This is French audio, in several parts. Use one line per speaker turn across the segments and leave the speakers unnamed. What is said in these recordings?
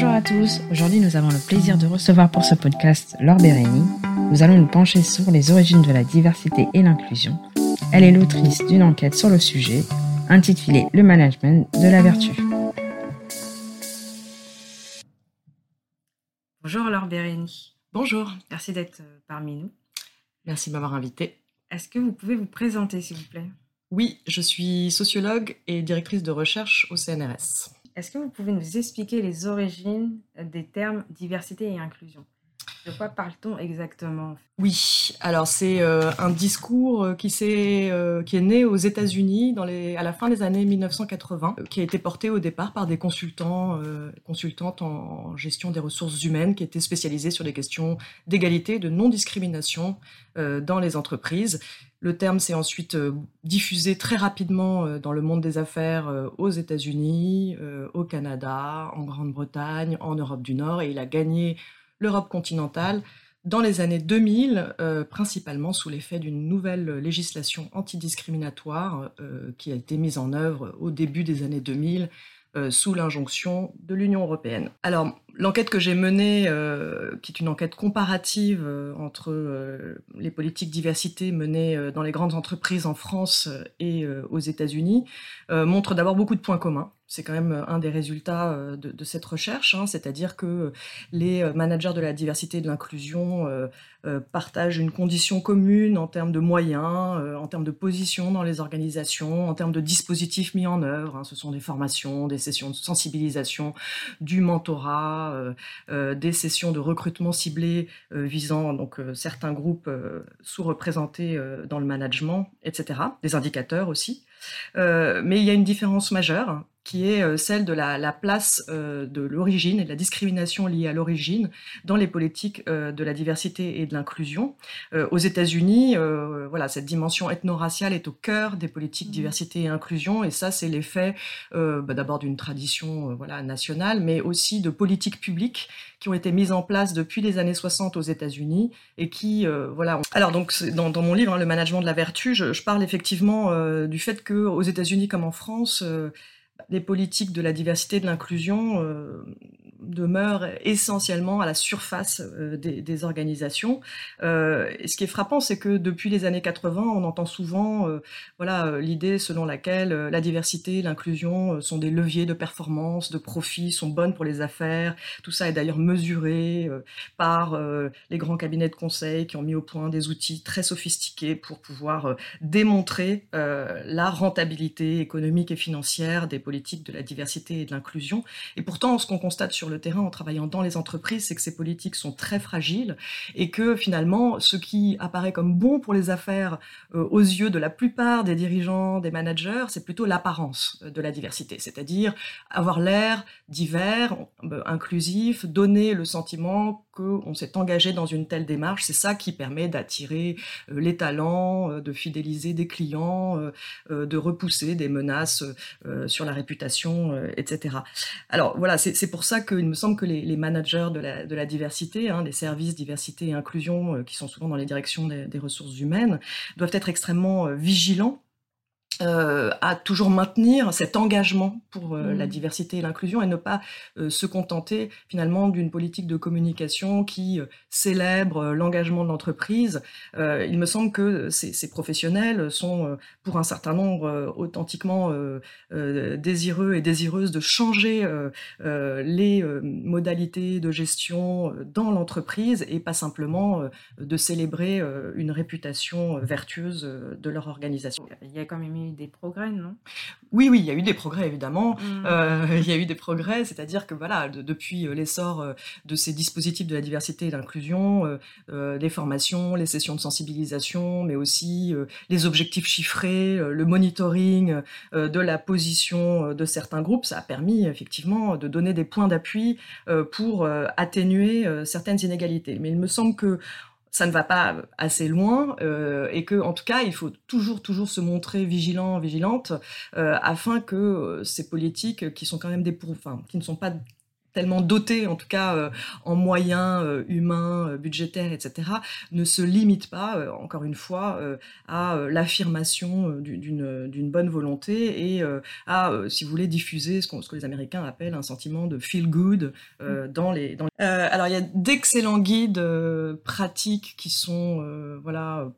Bonjour à tous, aujourd'hui nous avons le plaisir de recevoir pour ce podcast Laure Bérény. Nous allons nous pencher sur les origines de la diversité et l'inclusion. Elle est l'autrice d'une enquête sur le sujet intitulée Le management de la vertu. Bonjour Laure Bérény.
Bonjour.
Merci d'être euh, parmi nous.
Merci de m'avoir invité.
Est-ce que vous pouvez vous présenter s'il vous plaît?
Oui, je suis sociologue et directrice de recherche au CNRS.
Est-ce que vous pouvez nous expliquer les origines des termes diversité et inclusion? De quoi parle-t-on exactement
Oui, alors c'est euh, un discours euh, qui, euh, qui est né aux États-Unis à la fin des années 1980, qui a été porté au départ par des consultants, consultantes en gestion des ressources humaines qui étaient spécialisés sur les questions d'égalité, de non-discrimination dans les entreprises. Le terme s'est ensuite diffusé très rapidement dans le monde des affaires aux États-Unis, au Canada, en Grande-Bretagne, en Europe du Nord, et il a gagné l'Europe continentale dans les années 2000, principalement sous l'effet d'une nouvelle législation antidiscriminatoire qui a été mise en œuvre au début des années 2000 sous l'injonction de l'Union européenne. Alors, L'enquête que j'ai menée, euh, qui est une enquête comparative euh, entre euh, les politiques diversité menées dans les grandes entreprises en France et aux États-Unis, montre d'abord beaucoup de points communs. C'est quand même un des résultats de, cette recherche, hein. c'est-à-dire que les managers de la diversité et de l'inclusion partagent une condition commune en termes de moyens, en termes de position dans les organisations, en termes de dispositifs mis en œuvre. Hein. Ce sont des formations, des sessions de sensibilisation, du mentorat, euh, euh, des sessions de recrutement ciblées euh, visant donc certains groupes sous-représentés dans le management, etc. Des indicateurs aussi. mais il y a une différence majeure qui est euh, celle de la, place euh, de l'origine et de la discrimination liée à l'origine dans les politiques euh, de la diversité et de l'inclusion. aux États-Unis, voilà, cette dimension ethno-raciale est au cœur des politiques mmh. diversité et inclusion, et ça, c'est l'effet bah, d'abord d'une tradition voilà, nationale, mais aussi de politiques publiques qui ont été mises en place depuis les années 60 aux États-Unis et qui, voilà. Alors donc, dans, dans mon livre, hein, Le management de la vertu, je, je parle effectivement du fait que aux États-Unis comme en France, les politiques de la diversité et de l'inclusion euh, demeurent essentiellement à la surface euh, des, organisations. Euh, et ce qui est frappant, c'est que depuis les années 80, on entend souvent voilà, l'idée selon laquelle la diversité, l'inclusion sont des leviers de performance, de profit, sont bonnes pour les affaires. Tout ça est d'ailleurs mesuré par les grands cabinets de conseil qui ont mis au point des outils très sophistiqués pour pouvoir démontrer la rentabilité économique et financière des de la diversité et de l'inclusion. Et pourtant, ce qu'on constate sur le terrain en travaillant dans les entreprises, c'est que ces politiques sont très fragiles et que finalement, ce qui apparaît comme bon pour les affaires euh, aux yeux de la plupart des dirigeants, des managers, c'est plutôt l'apparence de la diversité, c'est-à-dire avoir l'air divers, euh, inclusif, donner le sentiment qu'on s'est engagé dans une telle démarche. C'est ça qui permet d'attirer euh, les talents, de fidéliser des clients, de repousser des menaces sur la réputation, etc. Alors voilà, c'est pour ça qu'il me semble que les, managers de la, diversité, hein, des services diversité et inclusion, qui sont souvent dans les directions des ressources humaines, doivent être extrêmement vigilants euh, à toujours maintenir cet engagement pour euh, la mmh. diversité et l'inclusion et ne pas euh, se contenter finalement d'une politique de communication qui célèbre l'engagement de l'entreprise. il me semble que ces, ces professionnels sont pour un certain nombre authentiquement désireux et désireuses de changer les modalités de gestion dans l'entreprise et pas simplement de célébrer une réputation vertueuse de leur organisation.
Il y a quand même eu des progrès, non?
Oui, oui, il y a eu des progrès, évidemment. Mmh. Euh, il y a eu des progrès, c'est-à-dire que voilà, depuis euh, l'essor euh, de ces dispositifs de la diversité et l'inclusion, les formations, les sessions de sensibilisation, mais aussi les objectifs chiffrés, le monitoring de la position de certains groupes, ça a permis effectivement de donner des points d'appui pour atténuer certaines inégalités. Mais il me semble que ça ne va pas assez loin euh, et que en tout cas il faut toujours toujours se montrer vigilant vigilante euh, afin que euh, ces politiques qui sont quand même des enfin, qui ne sont pas tellement doté, en tout cas euh, en moyens euh, humains, euh, budgétaires, etc., ne se limite pas, encore une fois, à l'affirmation d'une bonne volonté et à, si vous voulez, diffuser ce, ce, que les Américains appellent un sentiment de feel good dans les. Dans alors il y a d'excellents guides pratiques qui sont, voilà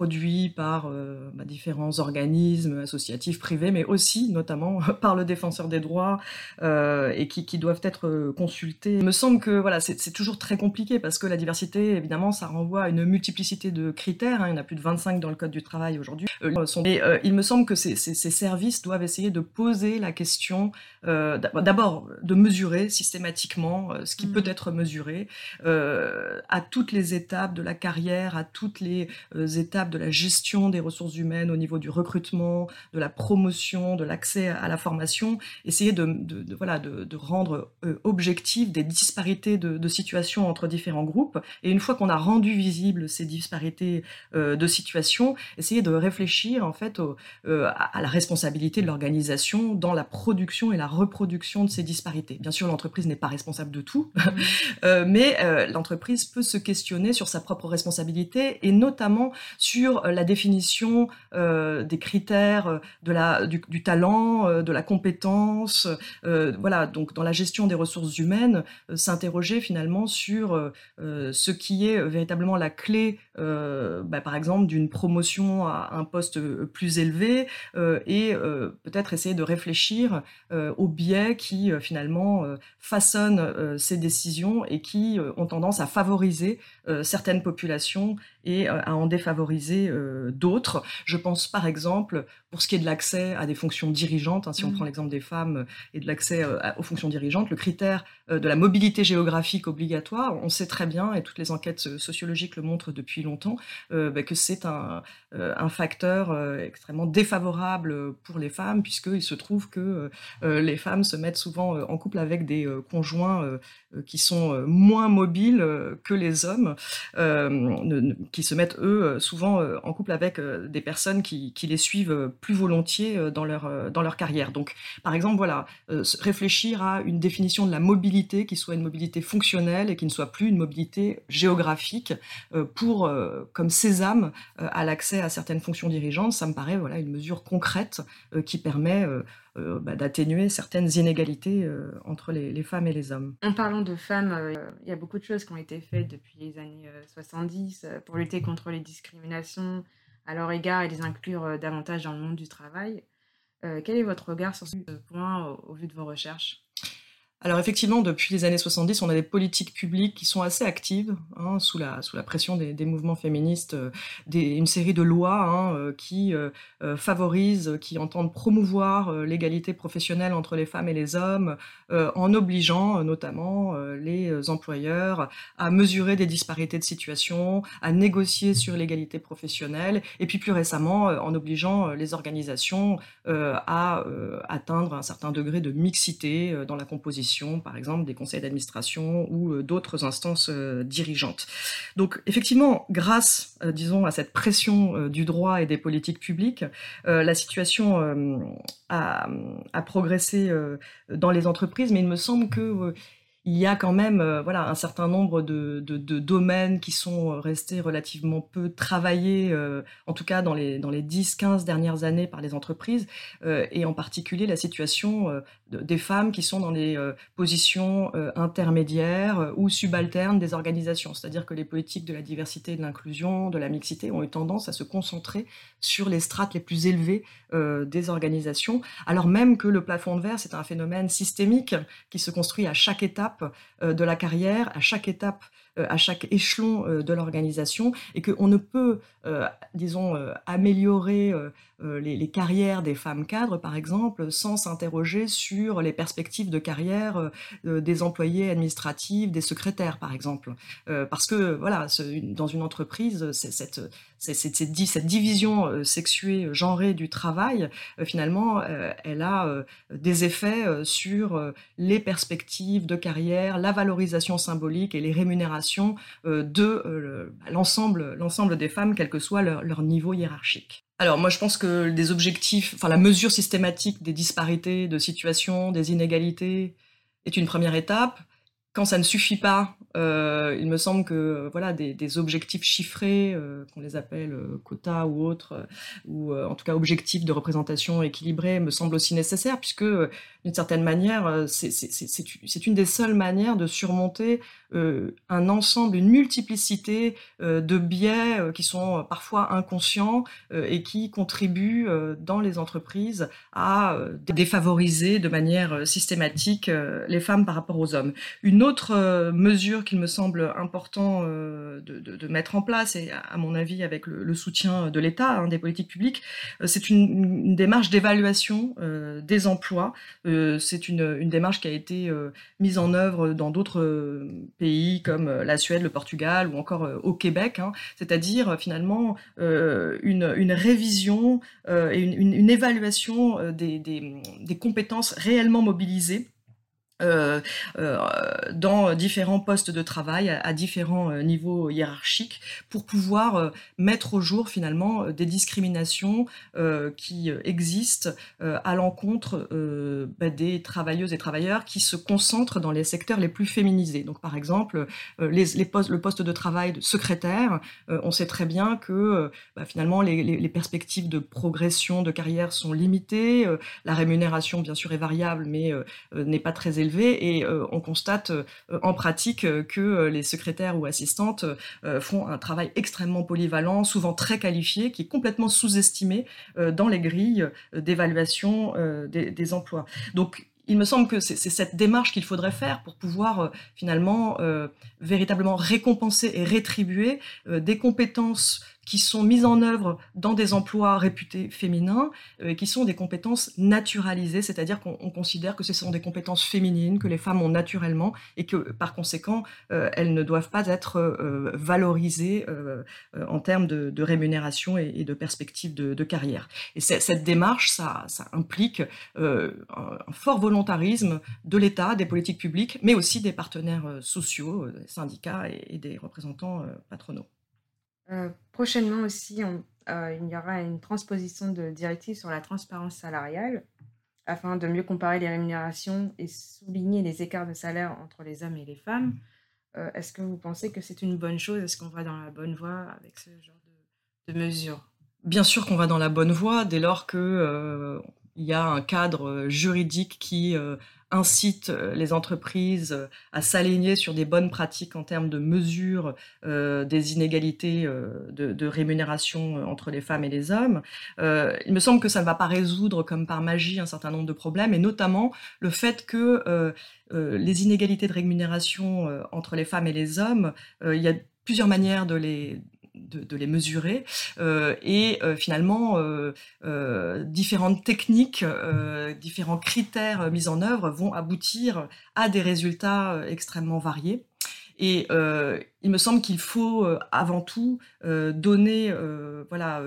produits par euh, bah, différents organismes associatifs privés, mais aussi notamment par le défenseur des droits euh, et qui, qui, doivent être euh, consultés. Il me semble que voilà, c'est toujours très compliqué parce que la diversité, évidemment, ça renvoie à une multiplicité de critères. Hein. il y en a plus de 25 dans le code du travail aujourd'hui. Euh, et il me semble que ces, ces, ces, services doivent essayer de poser la question, d'abord de mesurer systématiquement ce qui mmh. peut être mesuré à toutes les étapes de la carrière, à toutes les étapes de la gestion des ressources humaines au niveau du recrutement, de la promotion, de l'accès à la formation, essayer de, voilà, de, rendre euh, objectif des disparités de, situation entre différents groupes. Et une fois qu'on a rendu visibles ces disparités euh, de situation, essayer de réfléchir en fait euh, à, la responsabilité de l'organisation dans la production et la reproduction de ces disparités. Bien sûr, l'entreprise n'est pas responsable de tout, mmh. mais l'entreprise peut se questionner sur sa propre responsabilité et notamment sur euh, la définition euh, des critères euh, du, talent, de la compétence, voilà, donc dans la gestion des ressources humaines, s'interroger finalement sur ce qui est véritablement la clé, bah, par exemple, d'une promotion à un poste plus élevé, et peut-être essayer de réfléchir aux biais qui finalement façonnent ces décisions et qui ont tendance à favoriser certaines populations et à en défavoriser euh, d'autres. Je pense par exemple, pour ce qui est de l'accès à des fonctions dirigeantes, hein, si on mmh. prend l'exemple des femmes euh, et de l'accès euh, aux fonctions dirigeantes, le critère de la mobilité géographique obligatoire, on sait très bien, et toutes les enquêtes sociologiques le montrent depuis longtemps, bah, que c'est un, un, facteur extrêmement défavorable pour les femmes, puisqu'il se trouve que les femmes se mettent souvent en couple avec des conjoints qui sont moins mobiles que les hommes, qui se mettent eux souvent euh, en couple avec euh, des personnes qui, les suivent plus volontiers dans leur, dans leur carrière. Donc, par exemple, voilà, euh, réfléchir à une définition de la mobilité qui soit une mobilité fonctionnelle et qui ne soit plus une mobilité géographique pour, comme sésame à l'accès à certaines fonctions dirigeantes, ça me paraît voilà, une mesure concrète qui permet bah, d'atténuer certaines inégalités entre les, femmes et les hommes.
En parlant de femmes, il y a beaucoup de choses qui ont été faites depuis les années 70 pour lutter contre les discriminations à leur égard et les inclure davantage dans le monde du travail. quel est votre regard sur ce point au vu de vos recherches?
Alors effectivement, depuis les années 70, on a des politiques publiques qui sont assez actives, hein, sous, la, sous la pression des, mouvements féministes, euh, une série de lois hein, euh, qui euh, favorisent, qui entendent promouvoir l'égalité professionnelle entre les femmes et les hommes, en obligeant notamment les employeurs à mesurer des disparités de situation, à négocier sur l'égalité professionnelle, et puis plus récemment en obligeant les organisations à atteindre un certain degré de mixité dans la composition par exemple, des conseils d'administration ou euh, d'autres instances euh, dirigeantes. Donc, effectivement, grâce, euh, disons, à cette pression du droit et des politiques publiques, la situation a, progressé dans les entreprises, mais il me semble que il y a quand même voilà un certain nombre de, domaines qui sont restés relativement peu travaillés, en tout cas dans les, dans les 10-15 dernières années par les entreprises, et en particulier la situation des femmes qui sont dans des positions intermédiaires ou subalternes des organisations. C'est-à-dire que les politiques de la diversité de l'inclusion, de la mixité, ont eu tendance à se concentrer sur les strates les plus élevées des organisations, alors même que le plafond de verre, c'est un phénomène systémique qui se construit à chaque étape euh, de la carrière, à chaque étape, euh, à chaque échelon euh, de l'organisation, et qu'on ne peut, disons, améliorer les, carrières des femmes cadres, par exemple, sans s'interroger sur les perspectives de carrière des employés administratifs, des secrétaires, par exemple. parce que, voilà, dans une entreprise, c'est cette division sexuée, genrée du travail, finalement, elle a des effets sur les perspectives de carrière, la valorisation symbolique et les rémunérations de l'ensemble, l'ensemble des femmes, quel que soit leur, leur niveau hiérarchique. Alors moi je pense que des objectifs, enfin la mesure systématique des disparités de situation, des inégalités, est une première étape. Quand ça ne suffit pas, euh, il me semble que voilà des, objectifs chiffrés, euh, qu'on les appelle euh, quotas ou autres, ou en tout cas objectifs de représentation équilibrée, me semblent aussi nécessaires, puisque d'une certaine manière, c'est une des seules manières de surmonter un ensemble, une multiplicité de biais qui sont parfois inconscients et qui contribuent dans les entreprises à défavoriser de manière systématique les femmes par rapport aux hommes. Une autre mesure qu'il me semble important euh, de, mettre en place, et à mon avis avec le, soutien de l'État, hein, des politiques publiques, euh, c'est une, démarche d'évaluation euh, des emplois. c'est une, démarche qui a été mise en œuvre dans d'autres pays comme la Suède, le Portugal ou encore au Québec, hein. c'est-à-dire finalement une, révision et une, évaluation des compétences réellement mobilisées euh, euh, dans différents postes de travail à, différents euh, niveaux hiérarchiques pour pouvoir mettre au jour finalement des discriminations qui existent à l'encontre bah, des travailleuses et travailleurs qui se concentrent dans les secteurs les plus féminisés. Donc par exemple le poste de travail de secrétaire, on sait très bien que bah, finalement les, perspectives de progression de carrière sont limitées, la rémunération bien sûr est variable mais n'est pas très élevée et euh, on constate euh, en pratique euh, que les secrétaires ou assistantes font un travail extrêmement polyvalent, souvent très qualifié, qui est complètement sous-estimé dans les grilles d'évaluation des, emplois. Donc il me semble que c'est cette démarche qu'il faudrait faire pour pouvoir finalement véritablement récompenser et rétribuer des compétences qui sont mises en œuvre dans des emplois réputés féminins, euh, qui sont des compétences naturalisées, c'est-à-dire qu'on considère que ce sont des compétences féminines que les femmes ont naturellement et que par conséquent euh, elles ne doivent pas être euh, valorisées en termes de, rémunération et, de perspectives de, carrière. Et cette démarche, ça, implique un, fort volontarisme de l'État, des politiques publiques, mais aussi des partenaires sociaux, des syndicats et des représentants patronaux.
Euh, prochainement aussi, euh, il y aura une transposition de directive sur la transparence salariale afin de mieux comparer les rémunérations et souligner les écarts de salaire entre les hommes et les femmes. Euh, est-ce que vous pensez que c'est une bonne chose? Est-ce qu'on va dans la bonne voie avec ce genre de, mesures?
Bien sûr qu'on va dans la bonne voie dès lors qu'il y a un cadre juridique qui incite euh, les entreprises euh, à s'aligner sur des bonnes pratiques en termes de mesure euh, des inégalités de, rémunération entre les femmes et les hommes. il me semble que ça ne va pas résoudre comme par magie un certain nombre de problèmes, et notamment le fait que les inégalités de rémunération entre les femmes et les hommes, il y a plusieurs manières de les, de, les mesurer euh, et euh, finalement euh, différentes techniques, différents critères mis en œuvre vont aboutir à des résultats extrêmement variés. Et il me semble qu'il faut euh, avant tout euh, donner euh, voilà,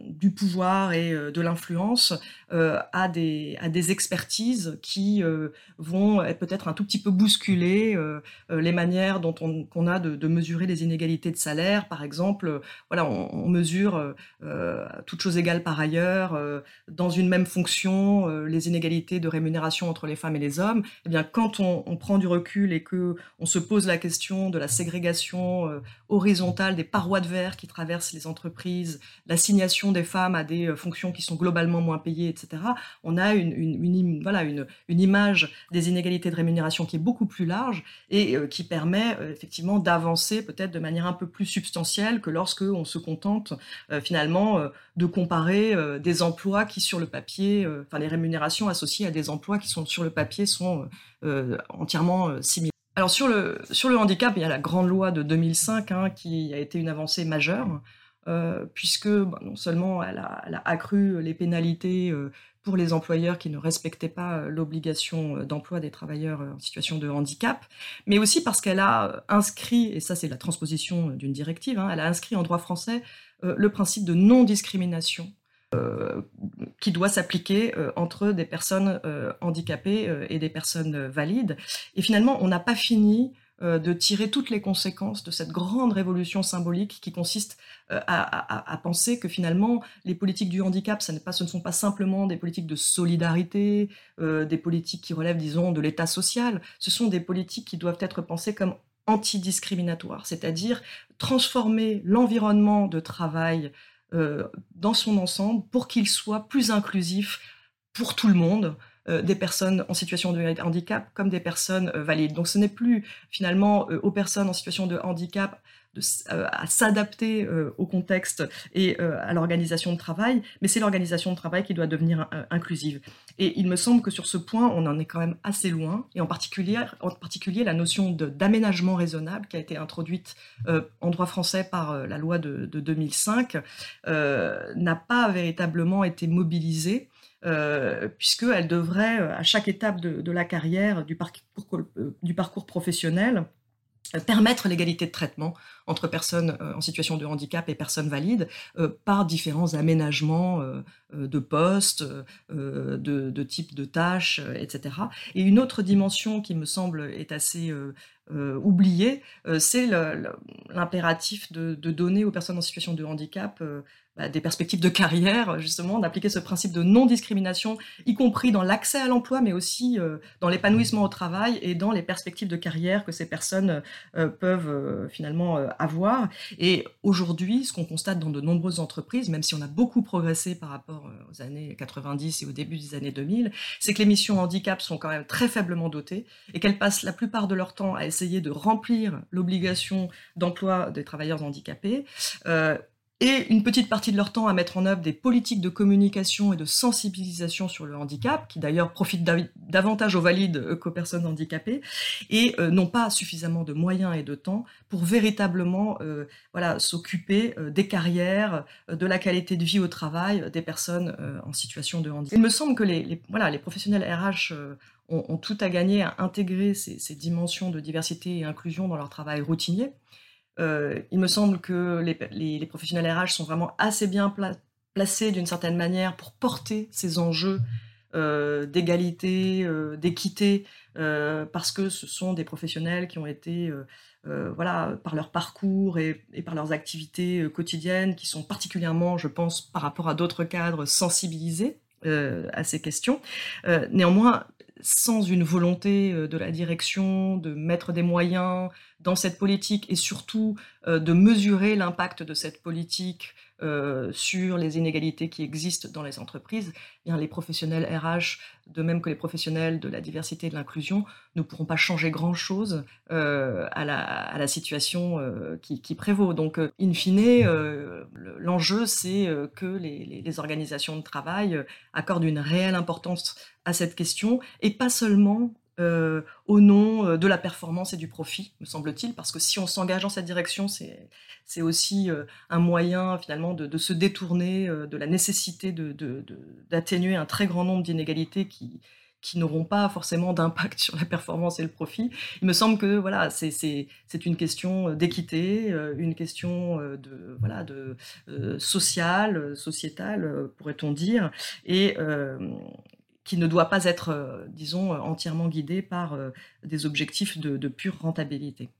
du pouvoir et de l'influence à, des, à des expertises qui vont peut-être un tout petit peu bousculer les manières dont on, a de, mesurer les inégalités de salaire. Par exemple, voilà, on, mesure toutes choses égales par ailleurs, dans une même fonction, les inégalités de rémunération entre les femmes et les hommes. Eh bien, quand on, on prend du recul et que on se pose la question de la ségrégation euh, horizontale des parois de verre qui traversent les entreprises, l'assignation des femmes à des euh, fonctions qui sont globalement moins payées, etc., on a une, voilà, une, image des inégalités de rémunération qui est beaucoup plus large et euh, qui permet effectivement d'avancer peut-être de manière un peu plus substantielle que lorsque on se contente finalement de comparer des emplois qui sur le papier, enfin les rémunérations associées à des emplois qui sont sur le papier sont entièrement similaires. Alors sur le, handicap, il y a la grande loi de 2005 hein, qui a été une avancée majeure, euh, puisque bah, non seulement elle a, accru les pénalités euh, pour les employeurs qui ne respectaient pas euh, l'obligation d'emploi des travailleurs en situation de handicap, mais aussi parce qu'elle a inscrit, et ça c'est la transposition d'une directive, hein, elle a inscrit en droit français le principe de non-discrimination qui doit s'appliquer euh, entre des personnes euh, handicapées et des personnes valides. Et finalement, on n'a pas fini de tirer toutes les conséquences de cette grande révolution symbolique qui consiste à, penser que finalement les politiques du handicap, pas, ce ne sont pas simplement des politiques de solidarité, des politiques qui relèvent, disons, de l'état social, ce sont des politiques qui doivent être pensées comme antidiscriminatoires, c'est-à-dire transformer l'environnement de travail dans son ensemble pour qu'il soit plus inclusif pour tout le monde, euh, des personnes en situation de handicap comme des personnes euh, valides. Donc ce n'est plus finalement euh, aux personnes en situation de handicap à s'adapter au contexte et à l'organisation de travail, mais c'est l'organisation de travail qui doit devenir inclusive. Et il me semble que sur ce point, on en est quand même assez loin, et en particulier, en particulier la notion d'aménagement raisonnable qui a été introduite en droit français par la loi de, de 2005 n'a pas véritablement été mobilisée euh, puisqu'elle devrait, euh, à chaque étape de, la carrière, du parcours, euh, du parcours professionnel, permettre l'égalité de traitement entre personnes en situation de handicap et personnes valides par différents aménagements de postes, de, de types de tâches, etc. Et une autre dimension qui me semble est assez oubliée, c'est l'impératif de, donner aux personnes en situation de handicap bah, des perspectives de carrière, justement, d'appliquer ce principe de non-discrimination, y compris dans l'accès à l'emploi, mais aussi euh, dans l'épanouissement au travail et dans les perspectives de carrière que ces personnes euh, peuvent euh, finalement avoir. Et aujourd'hui, ce qu'on constate dans de nombreuses entreprises, même si on a beaucoup progressé par rapport aux années 90 et au début des années 2000, c'est que les missions handicap sont quand même très faiblement dotées et qu'elles passent la plupart de leur temps à essayer de remplir l'obligation d'emploi des travailleurs handicapés et une petite partie de leur temps à mettre en œuvre des politiques de communication et de sensibilisation sur le handicap, qui d'ailleurs profitent davantage aux valides qu'aux personnes handicapées, et euh, n'ont pas suffisamment de moyens et de temps pour véritablement euh, voilà, s'occuper euh, des carrières, de la qualité de vie au travail des personnes en situation de handicap. Il me semble que les, voilà, les professionnels RH ont, tout à gagner à intégrer ces, ces dimensions de diversité et inclusion dans leur travail routinier. Euh, il me semble que les, professionnels RH sont vraiment assez bien placés d'une certaine manière pour porter ces enjeux euh, d'égalité, euh, d'équité, parce que ce sont des professionnels qui ont été, voilà, par leur parcours et, et par leurs activités quotidiennes, qui sont particulièrement, je pense, par rapport à d'autres cadres, sensibilisés à ces questions. néanmoins, sans une volonté de la direction de mettre des moyens, dans cette politique et surtout euh, de mesurer l'impact de cette politique euh, sur les inégalités qui existent dans les entreprises, eh bien les professionnels RH, de même que les professionnels de la diversité et de l'inclusion, ne pourront pas changer grand-chose euh, à, la, situation qui, prévaut. Donc, in fine, l'enjeu, c'est que les, organisations de travail accordent une réelle importance à cette question et pas seulement euh, au nom euh, de la performance et du profit, me semble-t-il, parce que si on s'engage dans cette direction, c'est aussi euh, un moyen finalement de, se détourner de la nécessité d'atténuer un très grand nombre d'inégalités qui, n'auront pas forcément d'impact sur la performance et le profit. Il me semble que voilà, c'est une question d'équité, une question de voilà de sociale, sociétale, pourrait-on dire, et qui ne doit pas être, euh, disons, entièrement guidé par euh, des objectifs de pure rentabilité.